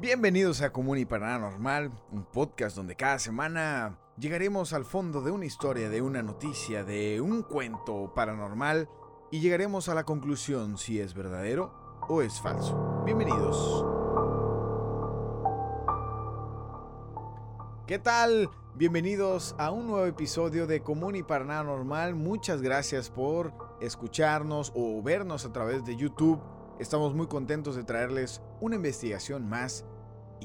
Bienvenidos a Común y Paranormal, un podcast donde cada semana llegaremos al fondo de una historia, de una noticia, de un cuento paranormal y llegaremos a la conclusión si es verdadero o es falso. Bienvenidos. ¿Qué tal? Bienvenidos a un nuevo episodio de Común y Paranormal. Muchas gracias por escucharnos o vernos a través de YouTube. Estamos muy contentos de traerles una investigación más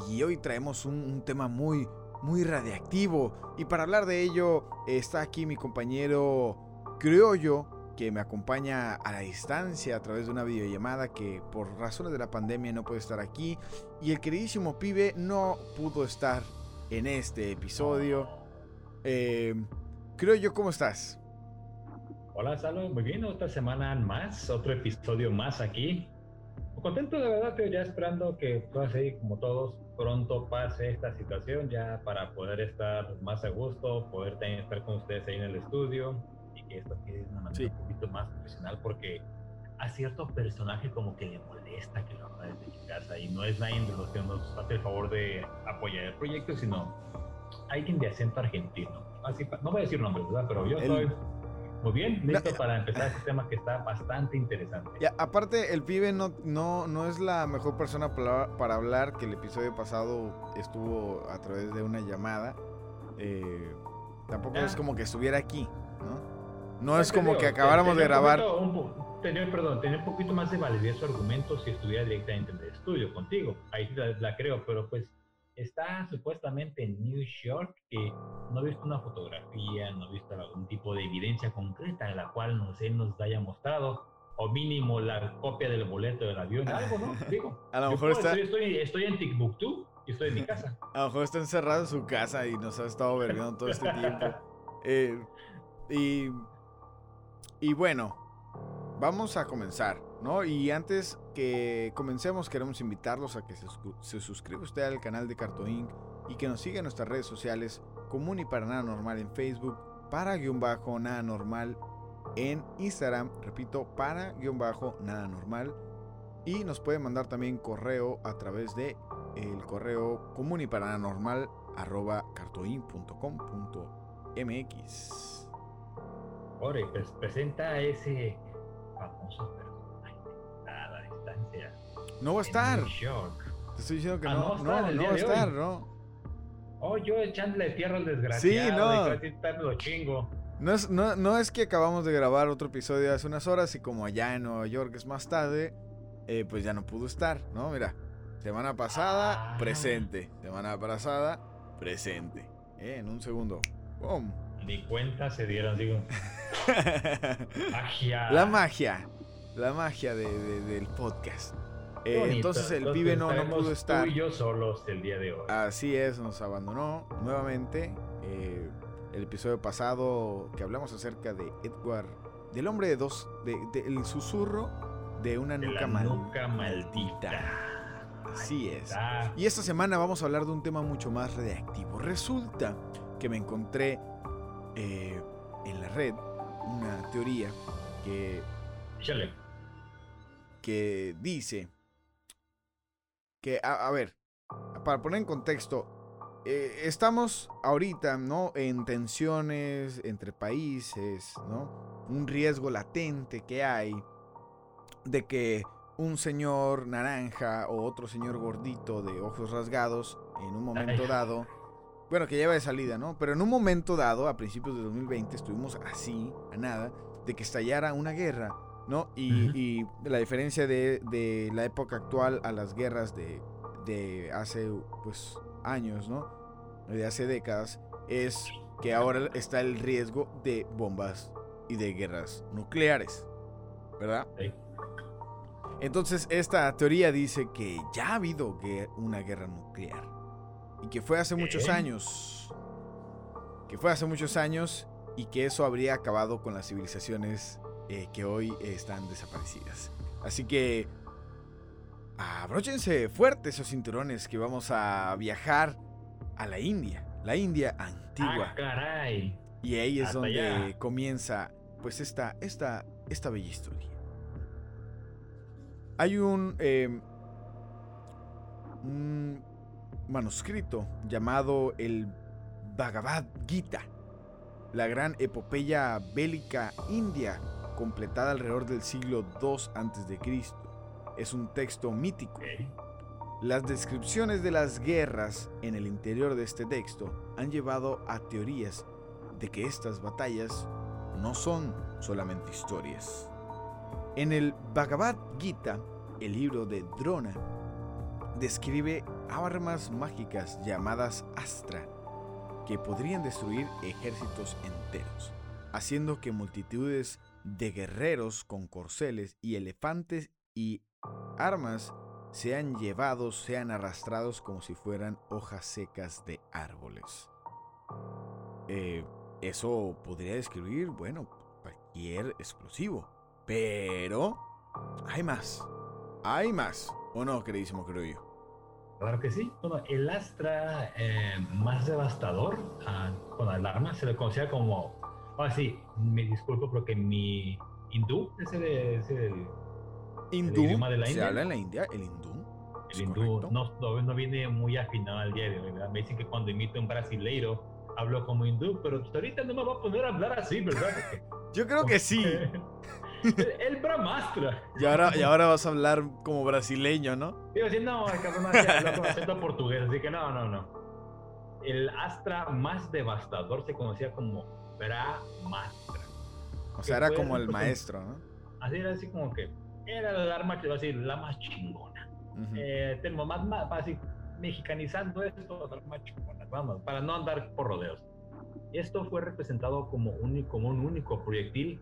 y hoy traemos un, tema muy, muy radiactivo. Y para hablar de ello está aquí mi compañero Criollo, que me acompaña a la distancia a través de una videollamada que por razones de la pandemia no puede estar aquí. Y el queridísimo pibe no pudo estar en este episodio. Eh, Criollo, ¿cómo estás? Hola, Salo, muy bien, otra semana más, otro episodio más aquí. Contento de verdad, pero ya esperando que todo así como todos pronto pase esta situación ya para poder estar más a gusto, poder también estar con ustedes ahí en el estudio y que esto quede de una manera Sí. un poquito más profesional porque a cierto personaje como que le molesta que lo haga desde casa y no es nadie de los que nos hace el favor de apoyar el proyecto, sino alguien de acento argentino. Así, no voy a decir nombres, ¿verdad? Pero yo El- estoy muy bien, listo No, para empezar este tema que está bastante interesante. Ya, aparte, el pibe no, no, no es la mejor persona para, para hablar, que el episodio pasado estuvo a través de una llamada. Eh, tampoco Ah. es como que estuviera aquí, ¿no? No es como que acabáramos de tenía un grabar. poquito- un tenía, perdón, tenía un poquito más de validez su argumento si estuviera directamente en el estudio contigo. Ahí la, la creo, pero pues está supuestamente en New York que no he visto una fotografía, no he visto algún tipo de evidencia concreta en la cual nos, él nos haya mostrado, o mínimo la copia del boleto del avión, algo, ¿no? Digo, A lo mejor está, decir, estoy, estoy en Timbuktu y estoy en mi casa. a lo mejor está encerrado en su casa y nos ha estado vergando todo este tiempo. Eh, y, y bueno, vamos a comenzar, ¿no? Y antes que comencemos, queremos invitarlos a que se, suscri- se suscriba usted al canal de Carto Inc. y que nos siga en nuestras redes sociales, común y para nada normal en Facebook, para guion bajo nada normal en Instagram, repito, para guion bajo nada normal. Y nos puede mandar también correo a través de el correo común y paranormal arroba cartoin.com.mx. Ore, pues presenta ese famoso No va a estar. Te estoy diciendo que Ah, no, no va a no, estar no día va estar. ¿no? Oh, yo echándole tierra al desgraciado. no. tal lo chingo. No es, no, no es que acabamos de grabar otro episodio hace unas horas y como allá en Nueva York es más tarde, eh, pues ya no pudo estar, ¿no? Mira, semana pasada, Ah. presente. Semana pasada, presente. Eh, en un segundo. ¡Pum! Ni cuenta se dieron, digo. Magia. La magia. La magia de- de- del podcast. Eh, entonces el pibe no, no pudo estar. Tú y yo solos el día de hoy. Así es, nos abandonó nuevamente. Eh, el episodio pasado que hablamos acerca de Edward, del hombre de dos, de, de- el susurro de una de nuca la mal- nuca maldita. Así es. Y esta semana vamos a hablar de un tema mucho más reactivo. Resulta que me encontré eh, en la red una teoría que, échale. Que dice que, a, a ver, para poner en contexto, eh, estamos ahorita, ¿no? En tensiones entre países, ¿no? Un riesgo latente que hay de que un señor naranja o otro señor gordito de ojos rasgados en un momento dado, bueno, que lleva de salida, ¿no? Pero en un momento dado, a principios de 2020, estuvimos así, a nada, de que estallara una guerra, ¿no? Y, la diferencia de, de la época actual a las guerras de, de hace, pues, años, ¿no? De hace décadas, es que ahora está el riesgo de bombas y de guerras nucleares, ¿verdad? Sí. Entonces, esta teoría dice que ya ha habido una guerra nuclear. Y que fue hace muchos años. Que fue hace muchos años y que eso habría acabado con las civilizaciones eh, que hoy están desaparecidas. Así que abróchense fuerte esos cinturones que vamos a viajar a la India. La India antigua. Ah, caray. Y ahí es Hasta donde allá. comienza pues esta, esta, esta bella historia. Hay un... eh, un manuscrito llamado el Bhagavad Gita, la gran epopeya bélica india completada alrededor del siglo II a.C. Es un texto mítico. Las descripciones de las guerras en el interior de este texto han llevado a teorías de que estas batallas no son solamente historias. En el Bhagavad Gita, el libro de Drona, describe armas mágicas llamadas Astra que podrían destruir ejércitos enteros, haciendo que multitudes de guerreros con corceles y elefantes y armas sean llevados, sean arrastrados como si fueran hojas secas de árboles. Eh, eso podría describir, bueno, cualquier explosivo. Pero hay más. Hay más. ¿O no, queridísimo creo yo? Claro que sí. Bueno, el Astra eh, más devastador ah, con el arma se le conocía como. Ahora sí, me disculpo porque mi hindú es el, es el, hindú, idioma de la India. ¿Se habla en la India el hindú? El hindú no, no, viene muy afinado al día de. Me dicen que cuando imito un brasileiro hablo como hindú, pero ahorita no me va a poner a hablar así, ¿verdad? Yo creo que sí. El Bramastra. Y ahora, y ahora vas a hablar como brasileño, ¿no? Digo, decir, no, el cabrón habla con acento portugués, así que no, no, no. El Astra más devastador se conocía como Bramastra. O sea, era como el maestro, ¿no? Así era así como que era el arma que iba a decir la más chingona. eh, tenemos más, más, así, mexicanizando esto, más vamos, para no andar por rodeos. Esto fue representado como, un, como un único proyectil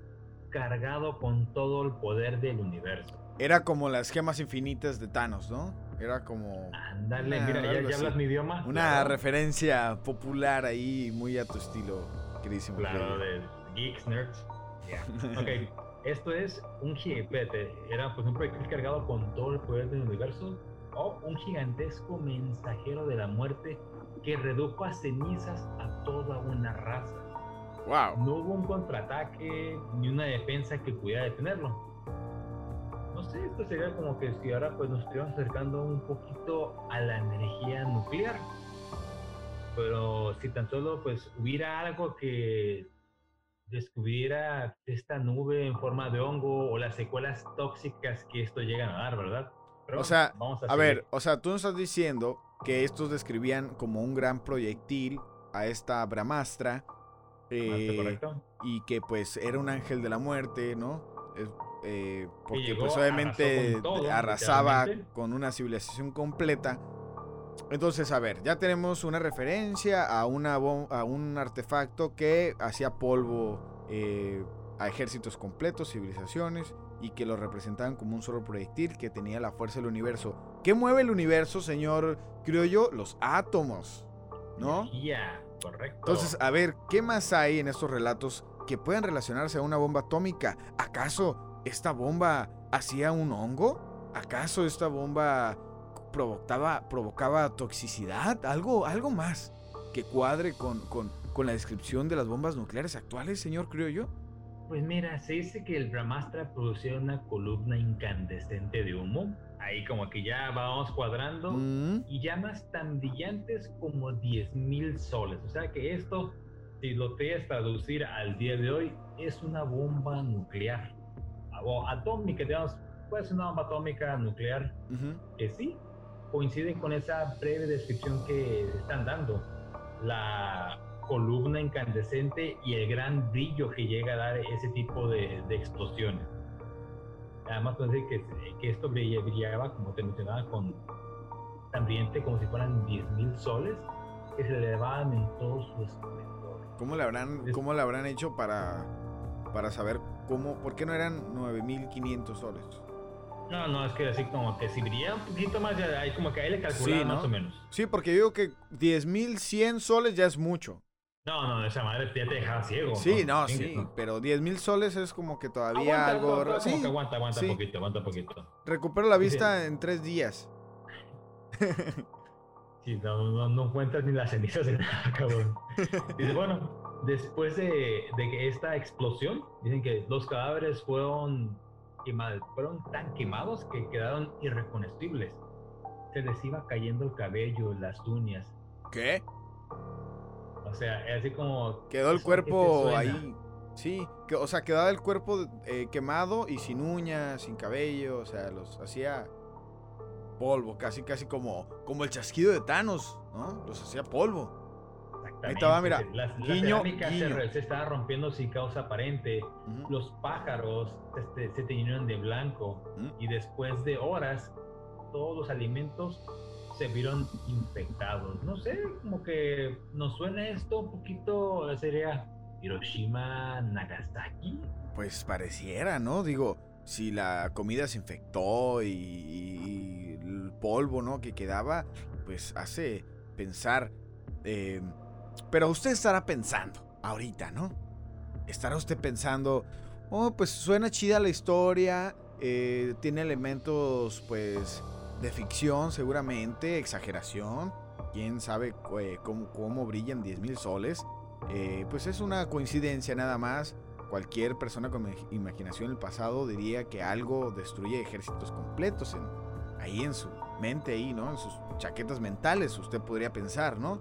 cargado con todo el poder del universo. Era como las gemas infinitas de Thanos, ¿no? Era como. Ándale, mira, ya, hablas mi idioma. Una referencia popular ahí, muy a tu estilo, queridísimo. Claro, de geeks, nerds. ok, esto es un gigante. Era pues un proyectil cargado con todo el poder del universo. O un gigantesco mensajero de la muerte que redujo a cenizas a toda una raza. No hubo un contraataque ni una defensa que pudiera detenerlo. No sé, esto sería como que si ahora pues nos estuviéramos acercando un poquito a la energía nuclear. Pero si tan solo pues hubiera algo que descubriera esta nube en forma de hongo o las secuelas tóxicas que esto llegan a dar, ¿verdad? o sea, vamos a, a ver, o sea, tú nos estás diciendo que estos describían como un gran proyectil a esta Bramastra eh, y que pues era un ángel de la muerte, ¿no? Eh, porque pues obviamente arrasaba con una civilización completa. Entonces, a ver, ya tenemos una referencia a, una a un artefacto que hacía polvo eh, a ejércitos completos, civilizaciones, y que lo representaban como un solo proyectil que tenía la fuerza del universo. ¿Qué mueve el universo, señor yo Los átomos, ¿no? Ya. Correcto. Entonces, a ver, ¿qué más hay en estos relatos que pueden relacionarse a una bomba atómica? ¿Acaso esta bomba hacía un hongo? ¿Acaso esta bomba provocaba, provocaba toxicidad? ¿Algo, algo más que cuadre con, con, con la descripción de las bombas nucleares actuales, señor, creo yo? Pues mira, se dice que el Brahmastra producía una columna incandescente de humo ahí como que ya vamos cuadrando mm. y llamas tan brillantes como 10.000 soles. O sea que esto, si lo quieres traducir al día de hoy, es una bomba nuclear. O atómica, digamos, puede ser una bomba atómica nuclear, que sí, coincide con esa breve descripción que están dando. La columna incandescente y el gran brillo que llega a dar ese tipo de, de explosiones. Además, puede decir que, que esto brillaba, como te mencionaba, con tan brillante como si fueran 10.000 soles que se elevaban en todo su esplendor. ¿Cómo le habrán, cómo le habrán hecho para, para saber cómo, por qué no eran 9.500 soles? No, no, es que así como que si brillaba un poquito más, ya, ahí como que ahí le calculaba más o menos. Sí, porque yo digo que 10.100 soles ya es mucho. No, no, esa madre ya te dejaba ciego. Sí, no, sí, pero 10 mil soles es como que todavía algo. Aguanta, sí, aguanta, aguanta un poquito, aguanta poquito. Recupero la vista en tres días. sí, no, no, no encuentras ni las cenizas de nada, cabrón. Dice, bueno, después de, de que esta explosión, dicen que los cadáveres fueron quemados, fueron tan quemados que quedaron irreconocibles. se les iba cayendo el cabello, las uñas. ¿Qué? O sea, es así como... Quedó el cuerpo ahí. Sí, que, o sea, quedaba el cuerpo eh, quemado y sin uñas, sin cabello, o sea, los hacía polvo, casi casi como, como el chasquido de Thanos, ¿no? Los hacía polvo. Ahí estaba, mira, la, guiño, Se, estaba rompiendo sin causa aparente. Los pájaros este, se teñieron de blanco y después de horas todos los alimentos se vieron infectados. No sé, como que nos suena esto un poquito, sería Hiroshima, Nagasaki. Pues pareciera, ¿no? Digo, si la comida se infectó y, el polvo, ¿no? Que quedaba, pues hace pensar. Eh, pero usted estará pensando, ahorita, ¿no? Estará usted pensando, oh, pues suena chida la historia, eh, tiene elementos, pues, de ficción seguramente, exageración, quién sabe eh, cómo, brillan 10 mil soles. Eh, pues es una coincidencia nada más. Cualquier persona con imaginación del pasado diría que algo destruye ejércitos completos en, ahí en su mente, ahí, ¿no? En sus chaquetas mentales, usted podría pensar, ¿no?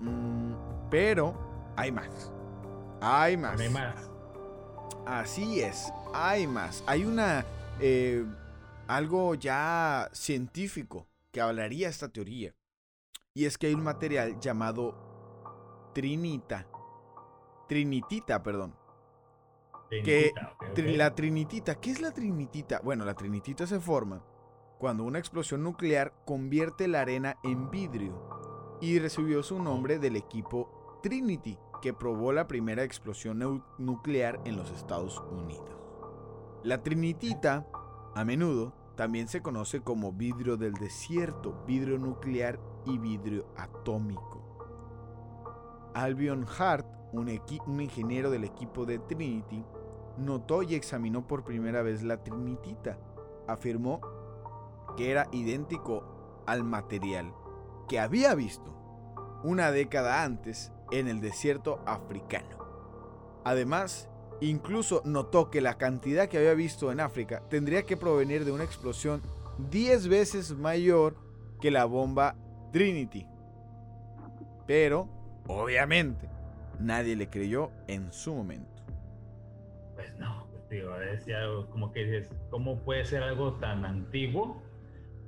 Mm, pero hay más. Hay más. Hay más. Así es, hay más. Hay una... Eh, algo ya científico que hablaría esta teoría. Y es que hay un material llamado trinita. Trinitita, perdón. que la trinitita, ¿qué es la trinitita? Bueno, la trinitita se forma cuando una explosión nuclear convierte la arena en vidrio y recibió su nombre del equipo Trinity, que probó la primera explosión nuclear en los Estados Unidos. La trinitita, a menudo, también se conoce como vidrio del desierto, vidrio nuclear y vidrio atómico. Albion Hart, un, ingeniero del equipo de Trinity, notó y examinó por primera vez la trinitita. Afirmó que era idéntico al material que había visto una década antes en el desierto africano. Además, Incluso notó que la cantidad que había visto en África tendría que provenir de una explosión 10 veces mayor que la bomba Trinity. Pero, obviamente, nadie le creyó en su momento. Pues no, digo, como que dices, ¿cómo puede ser algo tan antiguo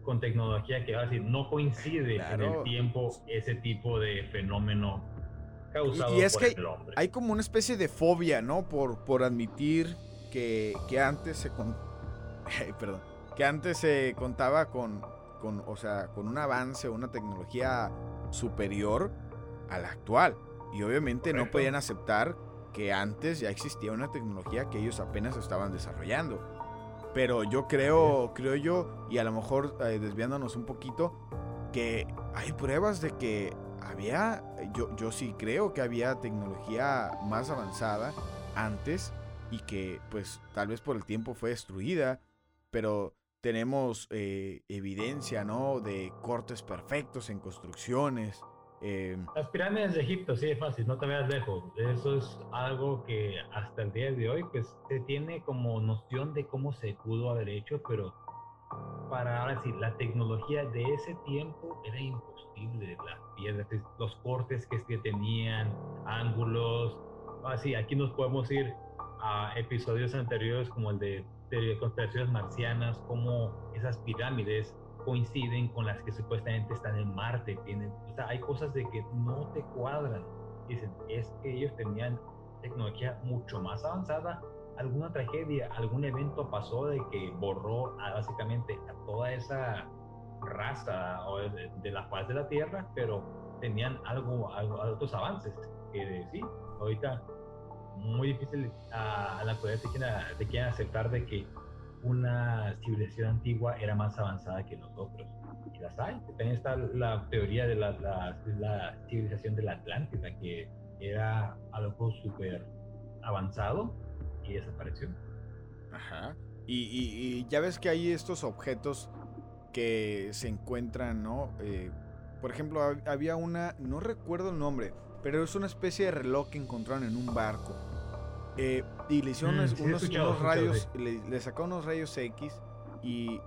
con tecnología que va a decir no coincide en el tiempo ese tipo de fenómeno y, es que hay como una especie de fobia, ¿no? Por, por admitir que, antes se perdón, que antes se contaba con, con, o sea, con un avance una tecnología superior a la actual. Y obviamente no podían aceptar que antes ya existía una tecnología que ellos apenas estaban desarrollando. Pero yo creo, creo yo, y a lo mejor eh, desviándonos un poquito, que hay pruebas de que había, yo, yo sí creo que había tecnología más avanzada antes y que pues tal vez por el tiempo fue destruida, pero tenemos eh, evidencia, ¿no? De cortes perfectos en construcciones. Em, Las pirámides de Egipto, sí, es fácil, no te veas lejos. Eso es algo que hasta el día de hoy, pues se tiene como noción de cómo se pudo haber hecho, pero para ahora sí, la tecnología de ese tiempo era imposible. Las piedras, los cortes que, que tenían, ángulos. Así, aquí nos podemos ir a episodios anteriores como el de, de constelaciones marcianas, cómo esas pirámides coinciden con las que supuestamente están en Marte. Tienen, o sea, hay cosas de que no te cuadran. Dicen, es que ellos tenían tecnología mucho más avanzada alguna tragedia, algún evento pasó de que borró básicamente a toda esa raza de, la faz de la Tierra, pero tenían algo, algo otros avances que sí, ahorita muy difícil a, la actualidad te quieren, aceptar de que una civilización antigua era más avanzada que nosotros. Y las hay. También está la teoría de la, la, la civilización de la Atlántida, que era algo súper avanzado, y desapareció. Ajá. Y, ya ves que hay estos objetos que se encuentran, ¿no? Eh, por ejemplo, había una, no recuerdo el nombre, pero es una especie de reloj que encontraron en un barco. Eh, y le hicieron mm, unos, rayos, le, le, sacó unos rayos X y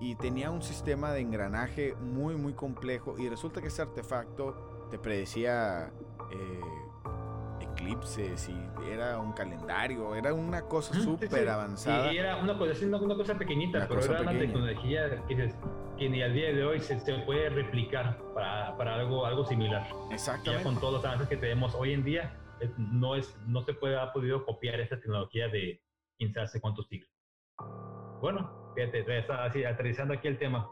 y tenía un sistema de engranaje muy muy complejo y resulta que ese artefacto te predecía eh, eclipses y era un calendario, era una cosa súper avanzada. Y era una cosa, una, cosa pequeñita, pero era una tecnología que, que, ni al día de hoy se, puede replicar para, para, algo, algo similar. Exactamente. Ya con todos los avances que tenemos hoy en día, no, es, no se puede, ha podido copiar esta tecnología de quién sabe hace cuántos siglos. Bueno, fíjate, así, aterrizando aquí el tema.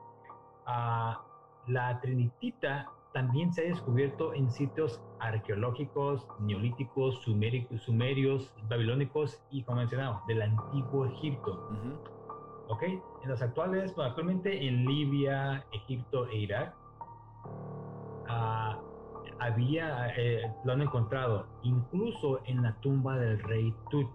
Uh, la trinitita también se ha descubierto en sitios arqueológicos, neolíticos, sumerios, babilónicos y, como mencionado, del antiguo Egipto. ¿Ok? En los actuales, actualmente en Libia, Egipto e Irak, uh, había, eh, lo han encontrado, incluso en la tumba del rey Tut.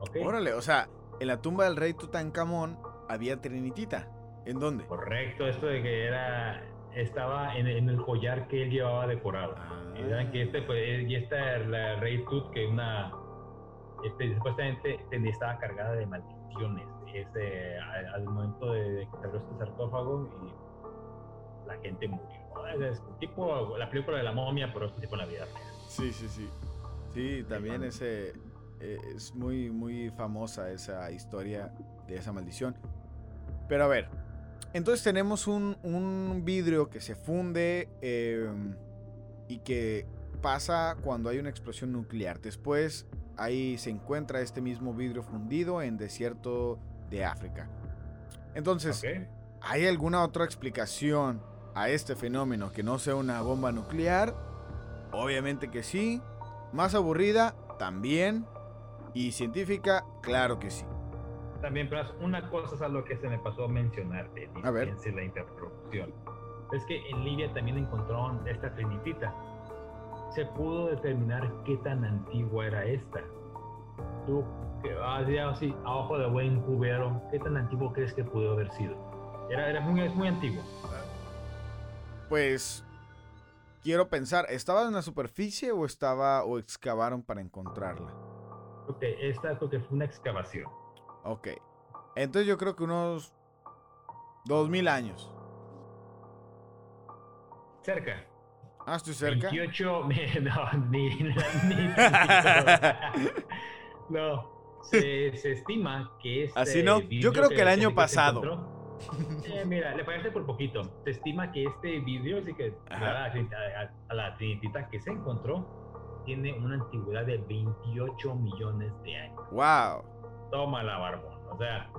¿Okay? Órale, o sea, en la tumba del rey Tutankamón había trinitita. ¿En dónde? Correcto, esto de que era estaba en, el collar que él llevaba decorado. Ah. que este pues, y esta la rey Tut que una este, supuestamente estaba cargada de maldiciones. Este, al, momento de que abrió este sarcófago y la gente murió. Es tipo la película de la momia, pero es tipo en la vida real. Sí, sí, sí. Sí, también ese eh, es muy, muy famosa esa historia de esa maldición. Pero a ver, entonces tenemos un, vidrio que se funde em, y que pasa cuando hay una explosión nuclear. Después ahí se encuentra este mismo vidrio fundido en desierto de África. Entonces, ¿hay alguna otra explicación a este fenómeno que no sea una bomba nuclear? Obviamente que sí. Más aburrida, también. Y científica, claro que sí. También, pero una cosa es a lo que se me pasó a mencionarte, a ver. la interrupción. Es que en Libia también encontraron esta trinitita. Se pudo determinar qué tan antigua era esta. Tú, que así, a ojo de buen cubero, ¿qué tan antiguo crees que pudo haber sido? Era, era muy, es muy antiguo. Pues quiero pensar, ¿estaba en la superficie o estaba o excavaron para encontrarla? Ok, esta creo que fue una excavación. Ok. Entonces yo creo que unos 2000 años. Cerca. Ah, estoy cerca. 28. No, ni. ni, no. Se, se, estima que este. Así no. Yo creo que, el año pasado. Eh, mira, le parece por poquito. Se estima que este vídeo, así que a, a, la trinitita que se encontró, tiene una antigüedad de 28 millones de años. ¡Wow! Toma la barbón. O sea.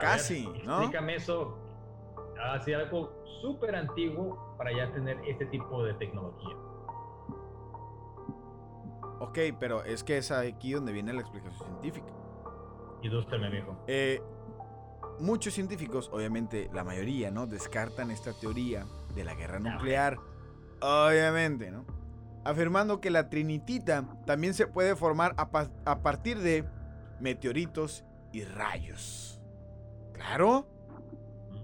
Casi, ¿no? Explícame eso. Así algo súper antiguo para ya tener este tipo de tecnología. Ok, pero es que es aquí donde viene la explicación científica. Y dos viejo. Eh, muchos científicos, obviamente la mayoría, ¿no? Descartan esta teoría de la guerra nuclear. Obviamente, ¿no? afirmando que la trinitita también se puede formar a, partir de meteoritos y rayos. Claro,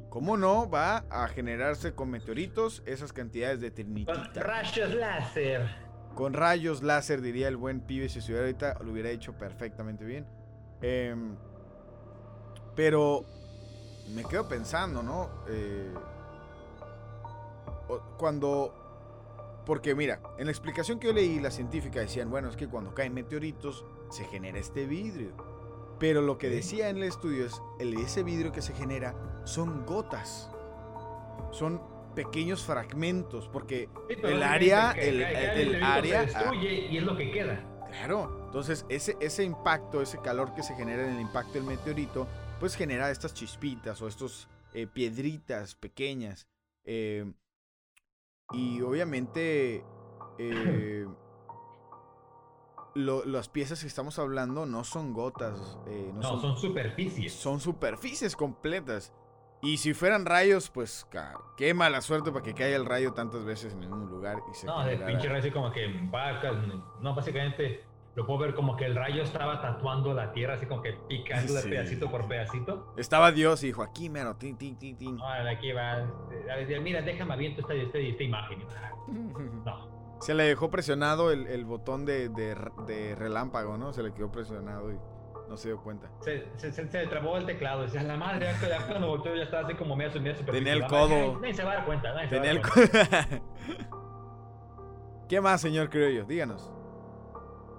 ¿cómo no va a generarse con meteoritos esas cantidades de trinitita? Con rayos láser. Con rayos láser, diría el buen pibe, si estuviera ahorita lo hubiera hecho perfectamente bien. Em, pero me quedo pensando, ¿no? Eh, cuando porque mira, en la explicación que yo leí, la científica decían, bueno, es que cuando caen meteoritos se genera este vidrio. Pero lo que decía en el estudio es, el, ese vidrio que se genera son gotas. Son pequeños fragmentos, porque el área, el, área... Se destruye y es lo que queda. Claro, entonces ese, ese impacto, ese calor que se genera en el impacto del meteorito, pues genera estas chispitas o estos eh, piedritas pequeñas. Eh, y obviamente eh, las piezas que estamos hablando no son gotas. No, son, superficies. Son superficies completas. Y si fueran rayos, pues qué mala suerte para que caiga el rayo tantas veces en el mismo lugar y se No, de pinche rayo como que no, básicamente lo puedo ver como que el rayo estaba tatuando la tierra, así como que picando de pedacito por pedacito. Estaba Dios y dijo, aquí mero, tin, tin, tin, tin. aquí va. Mira, déjame aviento esta, esta, esta imagen. No. Se le dejó presionado el, el botón de, de, de, relámpago, ¿no? Se le quedó presionado y No se dio cuenta. Se, se, se, se trabó el teclado. Decía, la madre, ya, cuando volteó ya estaba así como medio sumida. Tenía el codo. Nadie se va a dar cuenta. Tenía el dar co- cuenta. ¿Qué más, señor Criollo? Díganos.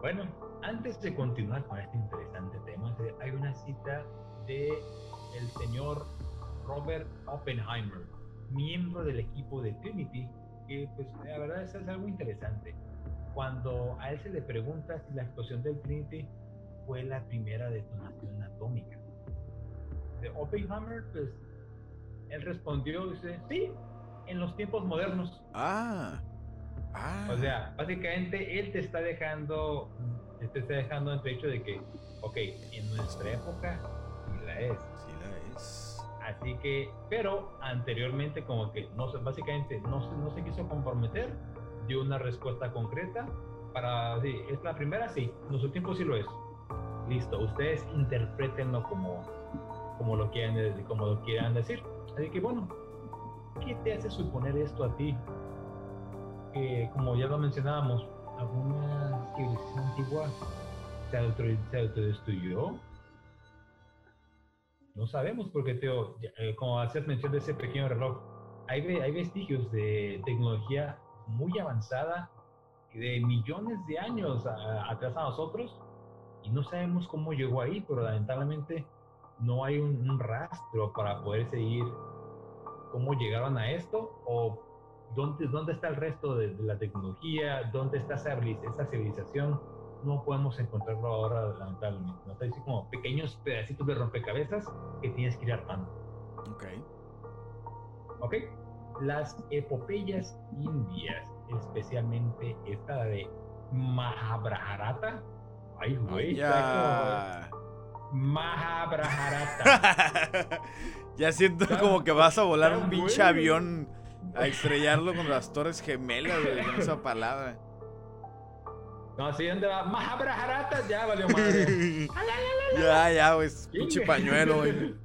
Bueno, antes de continuar con este interesante tema, hay una cita de el señor Robert Oppenheimer, miembro del equipo de Trinity, que pues la verdad es, es algo interesante. Cuando a él se le pregunta si la explosión del Trinity fue la primera detonación atómica. De Oppenheimer, pues, él respondió, dice, sí, en los tiempos modernos. Ah. Ah. O sea, básicamente él te está dejando, te está dejando entredicho de que, ok, en nuestra época sí la es. Sí la es. Así que, pero anteriormente como que no se, básicamente no se, no se quiso comprometer, dio una respuesta concreta para, sí, es la primera, sí, nuestro tiempo sí lo es. Listo, ustedes interpretenlo como, como lo quieran, como lo quieran decir. Así que bueno, ¿qué te hace suponer esto a ti? Que como ya lo mencionábamos, alguna civilización antigua se, auto, se autodestruyó. No sabemos porque, Teo, eh, como hacías mención ese pequeño reloj, hay, hay vestigios de tecnología muy avanzada de millones de años a- atrás a nosotros y no sabemos cómo llegó ahí, pero lamentablemente no hay un, un rastro para poder seguir cómo llegaron a esto o dónde, dónde está el resto de, de la tecnología, dónde está esa, esa civilización. No podemos encontrarlo ahora, lamentablemente. ¿no? Está así como pequeños pedacitos de rompecabezas que tienes que ir armando. Ok. ¿Ok? Las epopeyas indias, especialmente esta de Mahabharata. Ay, güey. Ya. Mahabharata. ya siento como que vas a volar un pinche avión a estrellarlo con las torres gemelas, güey, con esa palabra. No, ¿sí dónde va? Mahabharata, ya valió madre. ya, ya, güey, pinche pañuelo, güey.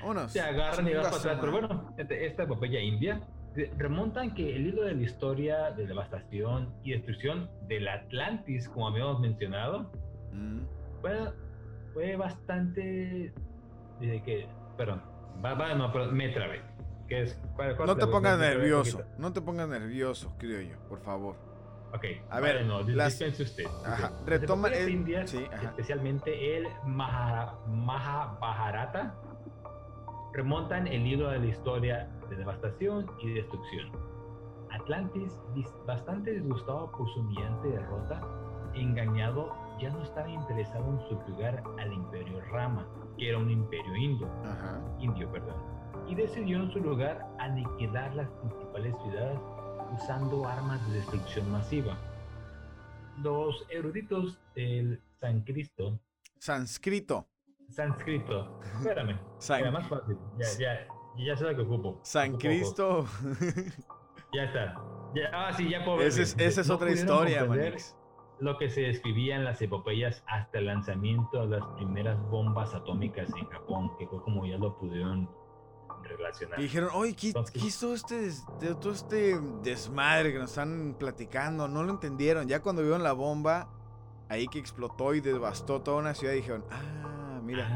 Vámonos. Se agarran y vas para atrás. Pero bueno, este- esta epopeya india eh, remontan que el hilo de la historia de devastación y destrucción del Atlantis, como habíamos mencionado, Mm. fue, fue bastante. Desde que. Perdón, va, va, no, pero me trabé. Que es, ¿cuál- cuál No te pongas nervioso, no te pongas nervioso, criollo, por favor. Ok, A ver, no, las- dispense usted. Ajá, retoma el- indias, sí, ajá. especialmente el Maha, Mahabharata, remontan el hilo de la historia de devastación y destrucción. Atlantis, bastante disgustado por su humillante derrota, engañado, ya no estaba interesado en subjugar al imperio Rama, que era un imperio indio Ajá. indio, perdón, y decidió en su lugar aniquilar las principales ciudades usando armas de destrucción masiva. Los eruditos del sánscrito, Sánscrito. sánscrito, espérame, San- era más fácil, ya, ya, ya sé lo que ocupo. San Cristo. Ya está. Ya, ah, sí, ya puedo ver Esa es, bien. esa es No otra historia, Manix. Lo que se describía en las epopeyas hasta el lanzamiento de las primeras bombas atómicas en Japón, que fue como ya lo pudieron Y dijeron, oye, ¿qué, Entonces- qué es todo este, des- todo este desmadre que nos están platicando? No lo entendieron. Ya cuando vieron la bomba, ahí que explotó y devastó toda una ciudad, dijeron, ah, mira,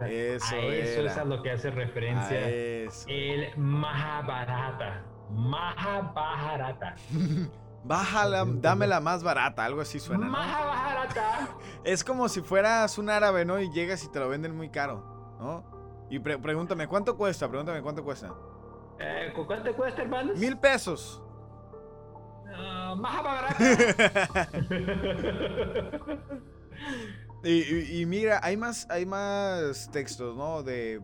Ah, eso a eso era. es a lo que hace referencia el Mahabharata. Mahabharata. Bájala, dámela más barata, algo así suena, ¿no? Mahabharata. Es como si fueras un árabe, ¿no? Y llegas y te lo venden muy caro, ¿no? Y pre- pregúntame, ¿cuánto cuesta? Pregúntame, ¿cuánto cuesta? Eh, ¿cu- ¿Cuánto cuesta, hermanos? Mil pesos. Ah, Mahabharata. Y, y- y mira, hay más, hay más textos, ¿no? De,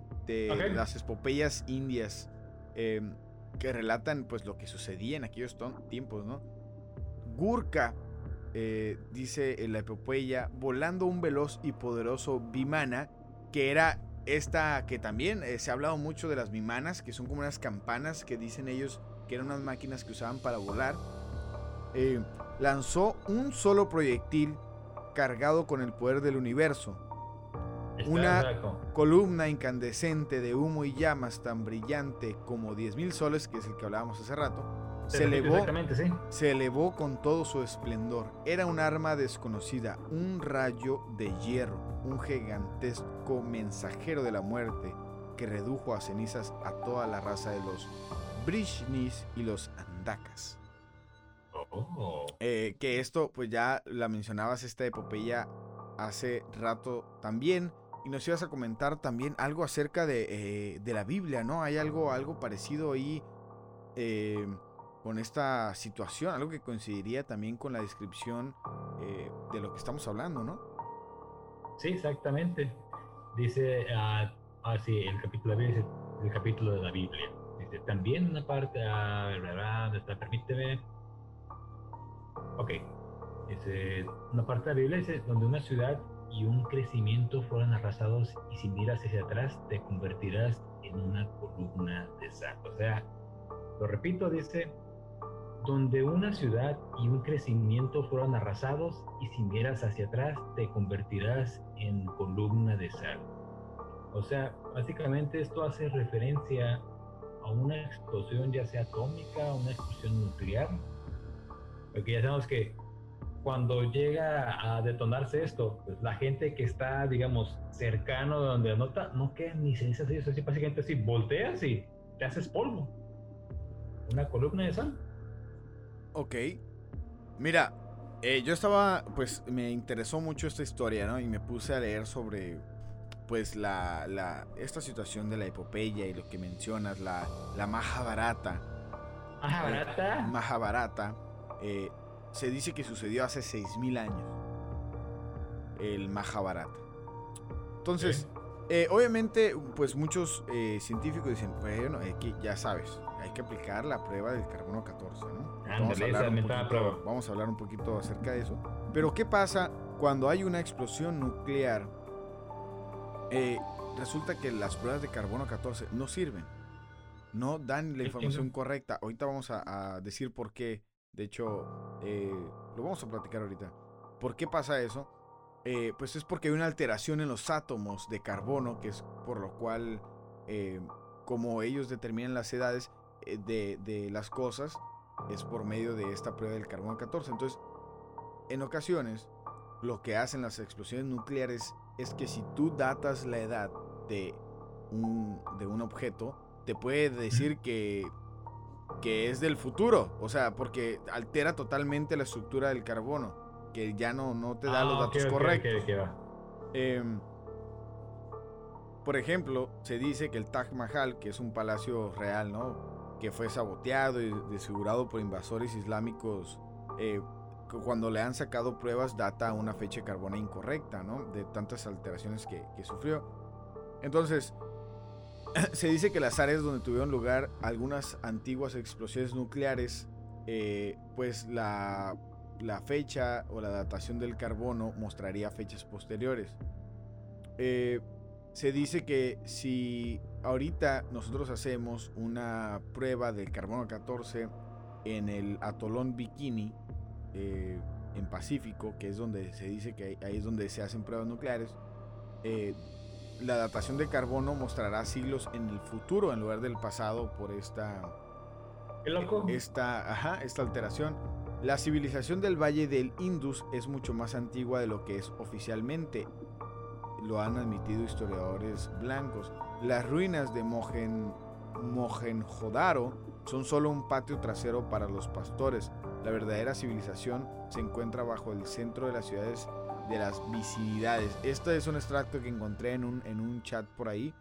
las espopeyas indias eh, que relatan, pues, lo que sucedía en aquellos tiempos, ¿no? Gurka eh, dice en la epopeya, volando un veloz y poderoso Vimana, que era esta, que también eh, se ha hablado mucho de las Vimanas, que son como unas campanas que dicen ellos que eran unas máquinas que usaban para volar. eh, lanzó un solo proyectil cargado con el poder del universo. Una-. Columna incandescente de humo y llamas tan brillante como 10.000 soles, que es el que hablábamos hace rato, se elevó, sí. se elevó con todo su esplendor. Era un arma desconocida, un rayo de hierro, un gigantesco mensajero de la muerte que redujo a cenizas a toda la raza de los Brishnis y los Andakas. Oh. Eh, que esto, pues ya la mencionabas, esta epopeya hace rato también. Y nos ibas a comentar también algo acerca de, eh, de la Biblia, ¿no? Hay algo, algo parecido ahí eh, con esta situación, algo que coincidiría también con la descripción eh, de lo que estamos hablando, ¿no? Sí, exactamente. Dice, ah, ah, sí, el capítulo, dice, el capítulo de la Biblia. Dice, también una parte, ah, verdad, permíteme. Ok. Dice, una parte de la Biblia dice, donde una ciudad y un crecimiento fueron arrasados y si miras hacia atrás te convertirás en una columna de sal. O sea, lo repito, dice, donde una ciudad y un crecimiento fueron arrasados y si miras hacia atrás te convertirás en columna de sal. O sea, básicamente esto hace referencia a una explosión ya sea atómica, una explosión nuclear, porque ya sabemos que cuando llega a detonarse esto, pues la gente que está, digamos, cercano de donde anota, no queda ni cenizas, eso así, básicamente así, volteas y te haces polvo. Una columna de sal. Ok. Mira, eh, yo estaba, pues me interesó mucho esta historia, ¿no? Y me puse a leer sobre, pues, la, la esta situación de la epopeya y lo que mencionas, la, la Mahabharata. Mahabharata. Eh, Mahabharata. Eh, se dice que sucedió hace 6.000 años. El Mahabharata. Entonces, eh, obviamente, pues muchos eh, científicos dicen, bueno, que ya sabes, hay que aplicar la prueba del carbono 14, ¿no? Vamos a, hablar un poquito, vamos a hablar un poquito acerca de eso. Pero, ¿qué pasa cuando hay una explosión nuclear? Eh, resulta que las pruebas de carbono 14 no sirven. No dan la información correcta. Ahorita vamos a, a decir por qué. De hecho, eh, lo vamos a platicar ahorita. ¿Por qué pasa eso? Eh, pues es porque hay una alteración en los átomos de carbono, que es por lo cual, eh, como ellos determinan las edades de, de, las cosas, es por medio de esta prueba del carbono 14. Entonces, en ocasiones, lo que hacen las explosiones nucleares es que si tú datas la edad de un, de un objeto, te puede decir que que es del futuro, o sea, porque altera totalmente la estructura del carbono, que ya no, no te da los datos okay, correctos. Okay, eh, por ejemplo, se dice que el Taj Mahal, que es un palacio real, ¿no? Que fue saboteado y desfigurado por invasores islámicos, eh, cuando le han sacado pruebas data una fecha de carbono incorrecta, ¿no? De tantas alteraciones que, que sufrió. Entonces, se dice que las áreas donde tuvieron lugar algunas antiguas explosiones nucleares, eh, pues la, fecha o la datación del carbono mostraría fechas posteriores. Eh, se dice que si ahorita nosotros hacemos una prueba del carbono 14 en el atolón Bikini, eh, en Pacífico, que es donde se dice que ahí es donde se hacen pruebas nucleares, eh, la datación de carbono mostrará siglos en el futuro en lugar del pasado por esta, esta, ajá, esta alteración. La civilización del Valle del Indus es mucho más antigua de lo que es oficialmente. Lo han admitido historiadores blancos. Las ruinas de Mohen, Mohenjodaro son solo un patio trasero para los pastores. La verdadera civilización se encuentra bajo el centro de las ciudades de las visibilidades. Esto es un extracto que encontré en un, en un chat por ahí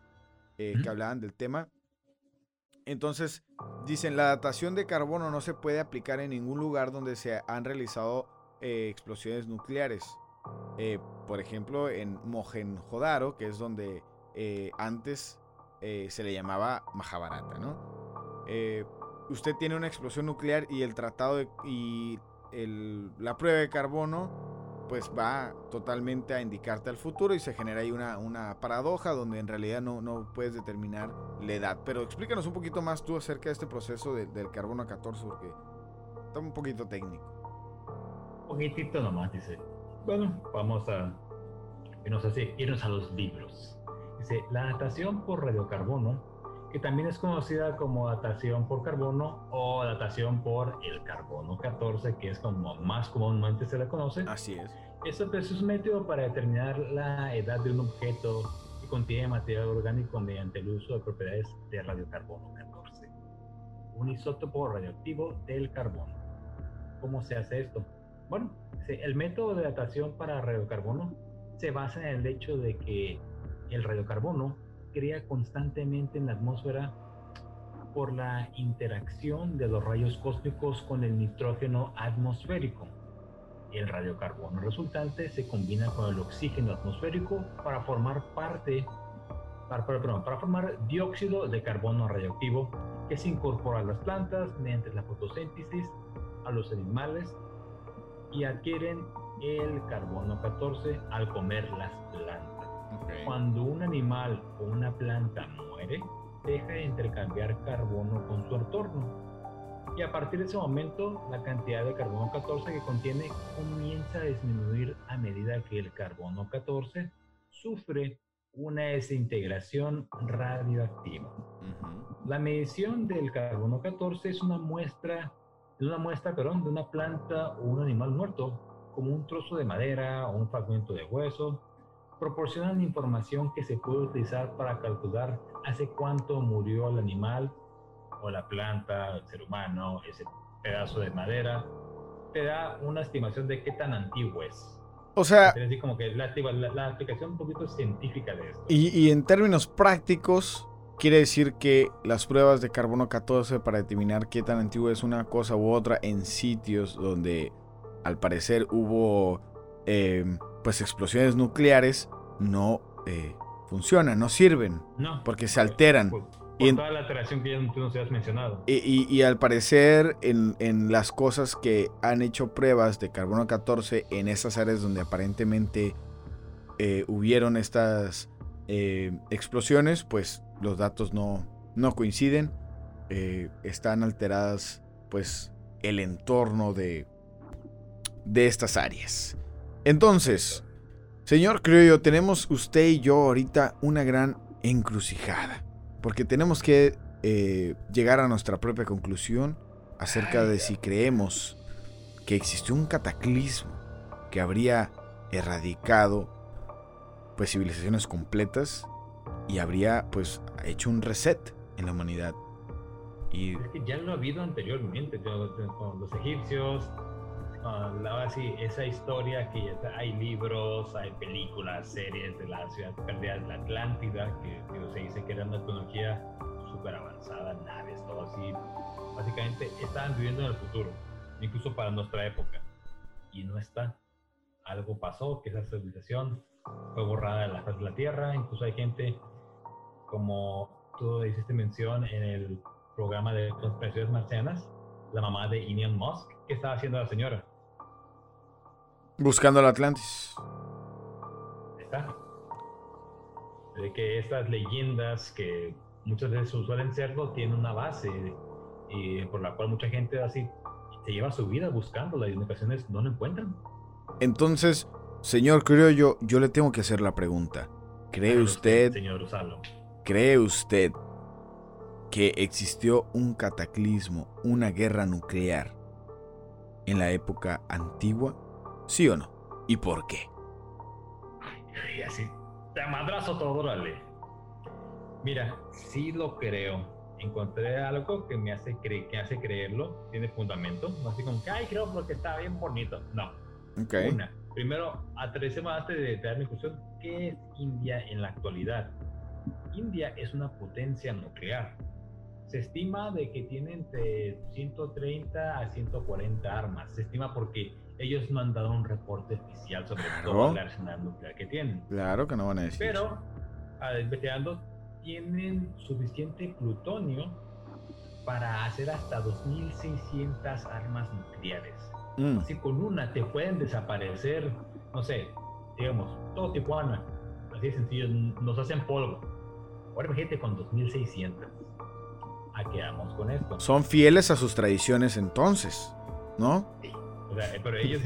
eh, que hablaban del tema. Entonces, dicen, la datación de carbono no se puede aplicar en ningún lugar donde se han realizado eh, explosiones nucleares. Eh, por ejemplo, en Mohenjodaro, que es donde antes se le llamaba Mahabharata, ¿no? Usted tiene una explosión nuclear y el tratado de, y el, la prueba de carbono pues va totalmente a indicarte al futuro y se genera ahí una, una paradoja donde en realidad no, no, puedes determinar la edad. Pero explícanos un poquito más tú acerca de este proceso de, del carbono 14 porque está un poquito técnico. Un poquitito nomás, dice. Bueno, vamos a irnos, así, irnos a los libros. Dice, la datación por radiocarbono que también es conocida como datación por carbono o datación por el carbono 14, que es como más comúnmente se le conoce. Así es. Eso pues, es un método para determinar la edad de un objeto que contiene material orgánico mediante el uso de propiedades de radiocarbono 14, un isótopo radioactivo del carbono. ¿Cómo se hace esto? Bueno, el método de datación para radiocarbono se basa en el hecho de que el radiocarbono crea constantemente en la atmósfera por la interacción de los rayos cósmicos con el nitrógeno atmosférico. El radiocarbono resultante se combina con el oxígeno atmosférico para formar parte, para, para formar dióxido de carbono radioactivo que se incorpora a las plantas mediante la fotosíntesis, a los animales y adquieren el carbono 14 al comer las plantas. Cuando un animal o una planta muere, deja de intercambiar carbono con su entorno. Y a partir de ese momento, la cantidad de carbono 14 que contiene comienza a disminuir a medida que el carbono 14 sufre una desintegración radioactiva. La medición del carbono 14 es una muestra, una muestra, perdón, de una planta o un animal muerto, como un trozo de madera o un fragmento de hueso, proporcionan información que se puede utilizar para calcular hace cuánto murió el animal o la planta, el ser humano, ese pedazo de madera. Te da una estimación de qué tan antiguo es. O sea, es como que la, la, aplicación un poquito científica de esto. Y, y, en términos prácticos, quiere decir que las pruebas de carbono 14 para determinar qué tan antiguo es una cosa u otra en sitios donde al parecer hubo eh, pues explosiones nucleares no eh, funcionan, no sirven. No. Porque se alteran. Por, y toda la alteración que ya tú nos has mencionado. Y, al parecer, en, las cosas que han hecho pruebas de carbono 14 en esas áreas donde aparentemente eh, hubieron estas eh, explosiones, pues los datos no, no coinciden. están alteradas, pues, el entorno de, de estas áreas. Entonces, señor Criollo, tenemos usted y yo ahorita una gran encrucijada. Porque tenemos que eh, llegar a nuestra propia conclusión acerca de si creemos que existió un cataclismo que habría erradicado pues civilizaciones completas y habría pues hecho un reset en la humanidad. Y... Es que ya lo ha habido anteriormente, con los egipcios, ahora sí, esa historia que hay libros, hay películas, series de la ciudad perdida de la Atlántida, que se dice que era una tecnología súper avanzada, naves, todo así. Básicamente estaban viviendo en el futuro, incluso para nuestra época. Y no está. Algo pasó, que esa civilización fue borrada de la faz de la Tierra. Incluso hay gente, como tú hiciste mención en el programa de conspiraciones marcianas, la mamá de Elon Musk, ¿qué estaba haciendo la señora? Buscando el Atlantis. Está. De que estas leyendas que muchas veces suelen serlo tienen una base y por la cual mucha gente así se lleva su vida buscando y en ocasiones no lo encuentran. Entonces, señor Criollo, yo le tengo que hacer la pregunta. ¿Cree usted, señor ¿Cree usted que existió un cataclismo, una guerra nuclear en la época antigua? ¿Sí o no? ¿Y por qué? Así, te madrazo todo, órale. Mira, sí lo creo. Encontré algo que me hace, creer, que hace creerlo, tiene fundamento. No así como que, ay, creo porque está bien bonito. No. Okay. Una, primero, atravesemos antes de, dar mi conclusión, ¿qué es India en la actualidad? India es una potencia nuclear. Se estima de que tiene entre 130 a 140 armas. Se estima porque ellos no han dado un reporte oficial sobre todo el arsenal nuclear que tienen. Claro que no van a decir. Pero, investigando, tienen suficiente plutonio para hacer hasta 2.600 armas nucleares. Mm. Así con una te pueden desaparecer, no sé, digamos, todo Tijuana. Así de sencillo, nos hacen polvo. Ahora imagínate con 2.600. ¿A qué vamos con esto? Son fieles a sus tradiciones entonces, ¿no? Sí pero ellos,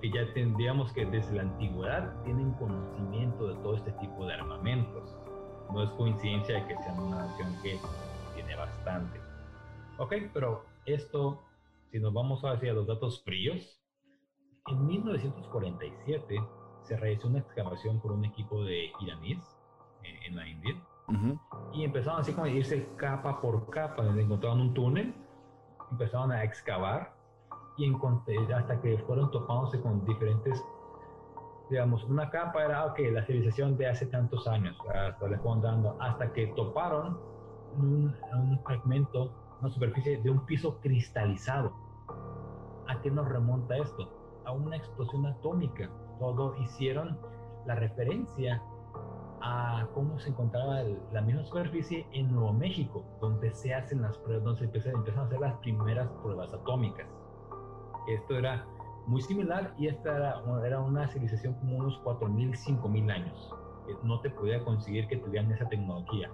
que ya tendríamos que desde la antigüedad tienen conocimiento de todo este tipo de armamentos. No es coincidencia de que sean una nación que tiene bastante. Ok, pero esto, si nos vamos hacia los datos fríos, en 1947 se realizó una excavación por un equipo de iraníes en, la India y empezaron así como a irse capa por capa, encontraron un túnel, empezaron a excavar y hasta que fueron topándose con diferentes digamos, una capa era, ok, la civilización de hace tantos años, hasta le dando, hasta que toparon un, un fragmento, una superficie de un piso cristalizado. ¿A qué nos remonta esto? A una explosión atómica. Todo hicieron la referencia a cómo se encontraba la misma superficie en Nuevo México, donde se hacen las pruebas, donde se empiezan a hacer las primeras pruebas atómicas. Esto era muy similar y esta era, era una civilización como unos 4.000, 5.000 años. Que no te podía conseguir que tuvieran esa tecnología.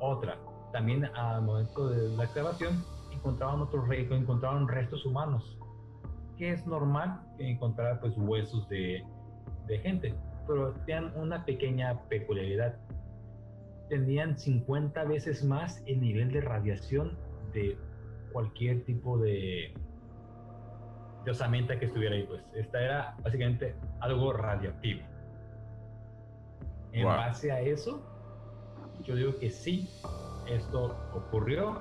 Otra, también al momento de la excavación encontraban otros encontraron restos humanos, que es normal encontrar pues huesos de, de gente, pero tenían una pequeña peculiaridad. Tenían 50 veces más el nivel de radiación de cualquier tipo de, de osamenta que estuviera ahí, pues esta era básicamente algo radioactivo. En base a eso, yo digo que sí, esto ocurrió,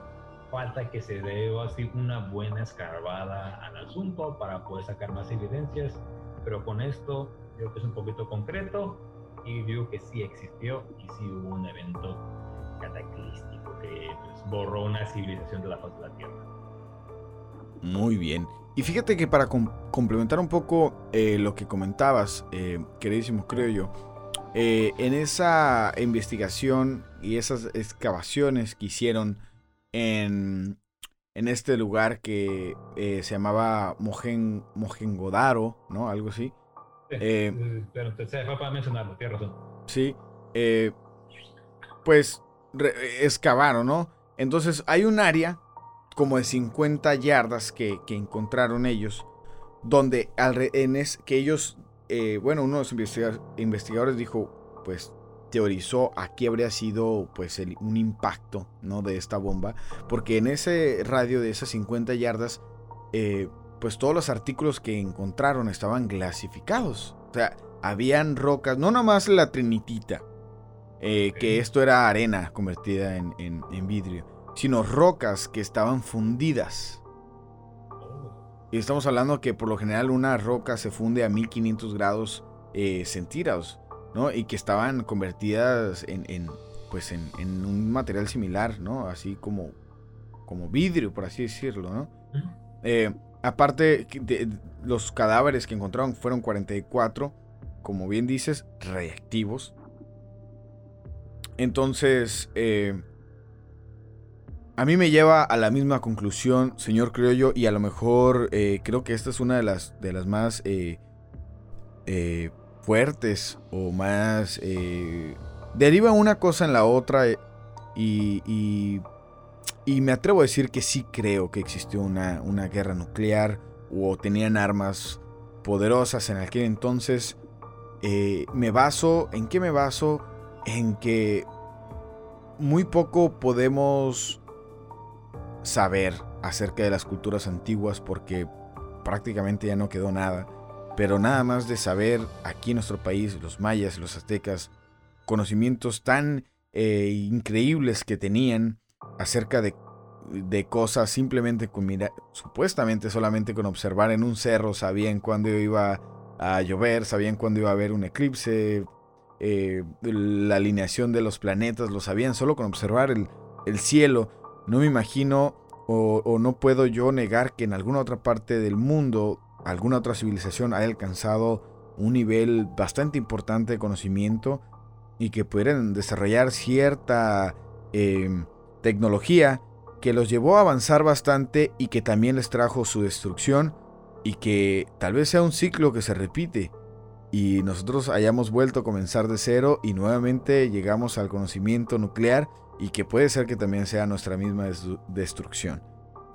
falta que se dé así una buena escarbada al asunto para poder sacar más evidencias, pero con esto creo que es un poquito concreto y digo que sí existió y sí hubo un evento cataclístico que pues, borró una civilización de la faz de la Tierra. Muy bien. Y fíjate que para complementar un poco eh, lo que comentabas, eh, queridísimo, creo yo, eh, en esa investigación y esas excavaciones que hicieron en, en este lugar que se llamaba Mojen, Mojengodaro, ¿no? Algo así. pero se fue para mencionarlo, tienes razón. Sí, pues excavaron, ¿no? Entonces hay un área como de 50 yardas que, encontraron ellos, donde en es, que ellos, eh, bueno, uno de los investigadores dijo, pues teorizó aquí habría sido pues un impacto ¿no? de esta bomba, porque en ese radio de esas 50 yardas, eh, pues todos los artículos que encontraron estaban clasificados. O sea, habían rocas, no nomás la trinitita, eh, que esto era arena convertida en, en vidrio sino rocas que estaban fundidas. Y estamos hablando que por lo general una roca se funde a 1500 grados eh, centígrados, ¿no? Y que estaban convertidas en, pues en, un material similar, ¿no? Así como, como vidrio, por así decirlo, ¿no? Eh, aparte, de, los cadáveres que encontraron fueron 44, como bien dices, reactivos. Entonces, eh, a mí me lleva a la misma conclusión, señor Criollo, y a lo mejor eh, creo que esta es una de las, de las más eh, eh, fuertes o más... deriva una cosa en la otra y, y, me atrevo a decir que sí creo que existió una, una guerra nuclear o tenían armas poderosas en aquel entonces. me baso, ¿en qué me baso? En que muy poco podemos saber acerca de las culturas antiguas porque prácticamente ya no quedó nada. Pero nada más de saber aquí en nuestro país, los mayas, los aztecas, conocimientos tan eh, increíbles que tenían acerca de, de cosas simplemente con mirar, supuestamente solamente con observar en un cerro, sabían cuándo iba a llover, sabían cuándo iba a haber un eclipse, eh, la alineación de los planetas, lo sabían solo con observar el, el cielo no me imagino o, no puedo yo negar que en alguna otra parte del mundo, alguna otra civilización haya alcanzado un nivel bastante importante de conocimiento y que pudieran desarrollar cierta em, tecnología que los llevó a avanzar bastante y que también les trajo su destrucción y que tal vez sea un ciclo que se repite y nosotros hayamos vuelto a comenzar de cero y nuevamente llegamos al conocimiento nuclear y que puede ser que también sea nuestra misma destrucción.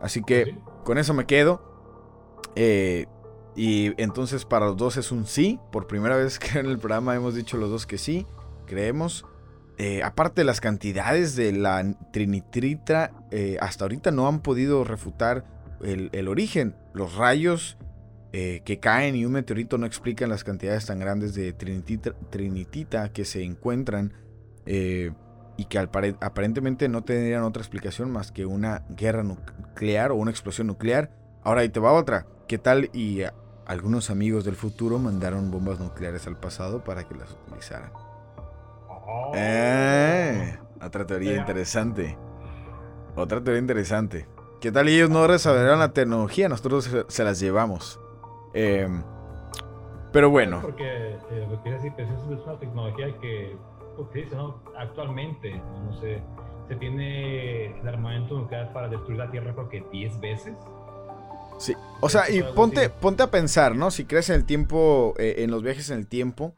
Así que con eso me quedo. Eh, y entonces para los dos es un sí. Por primera vez que en el programa hemos dicho los dos que sí. Creemos. Eh, aparte las cantidades de la trinitritra, eh, hasta ahorita no han podido refutar el, el, origen. Los rayos eh, que caen y un meteorito no explican las cantidades tan grandes de trinitita, trinitita que se encuentran eh, y que aparentemente no tendrían otra explicación más que una guerra nuclear o una explosión nuclear. Ahora ahí te va otra. ¿Qué tal? Y algunos amigos del futuro mandaron bombas nucleares al pasado para que las utilizaran. Oh. Eh, otra teoría interesante. Otra teoría interesante. ¿Qué tal ellos no desarrollaron la tecnología? Nosotros se, las llevamos. Em, pero bueno. Porque, eh, decir, es una tecnología que, pues, ¿no? actualmente, no sé, se tiene el armamento nuclear para destruir la Tierra creo que 10 veces. Sí, o sea, y ponte, ponte a pensar, ¿no? Si crees en el tiempo, eh, en los viajes en el tiempo,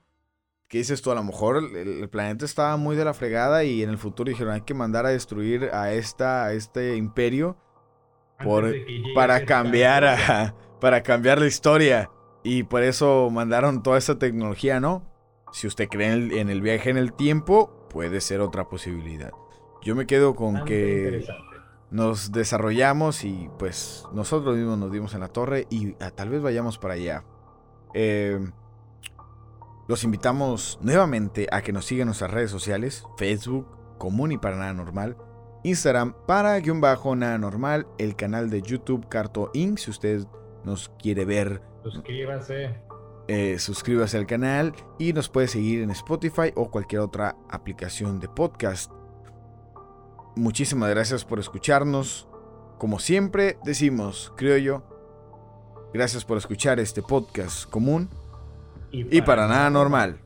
¿qué dices tú? A lo mejor el, planeta estaba muy de la fregada y en el futuro dijeron hay que mandar a destruir a, esta, a este imperio por, para cambiar a, para cambiar la historia. Y por eso mandaron toda esta tecnología, ¿no? Si usted cree en el, viaje en el tiempo, puede ser otra posibilidad. Yo me quedo con que nos desarrollamos y pues nosotros mismos nos dimos en la torre y ah, tal vez vayamos para allá. Em, los invitamos nuevamente a que nos sigan en nuestras redes sociales, Facebook, Común y para nada normal, Instagram para guion bajo nada normal, el canal de YouTube Carto Inc. Si usted nos quiere ver, suscríbase. Eh, suscríbase al canal y nos puede seguir en Spotify o cualquier otra aplicación de podcast. Muchísimas gracias por escucharnos. Como siempre decimos, creo yo, gracias por escuchar este podcast común y para, nada normal.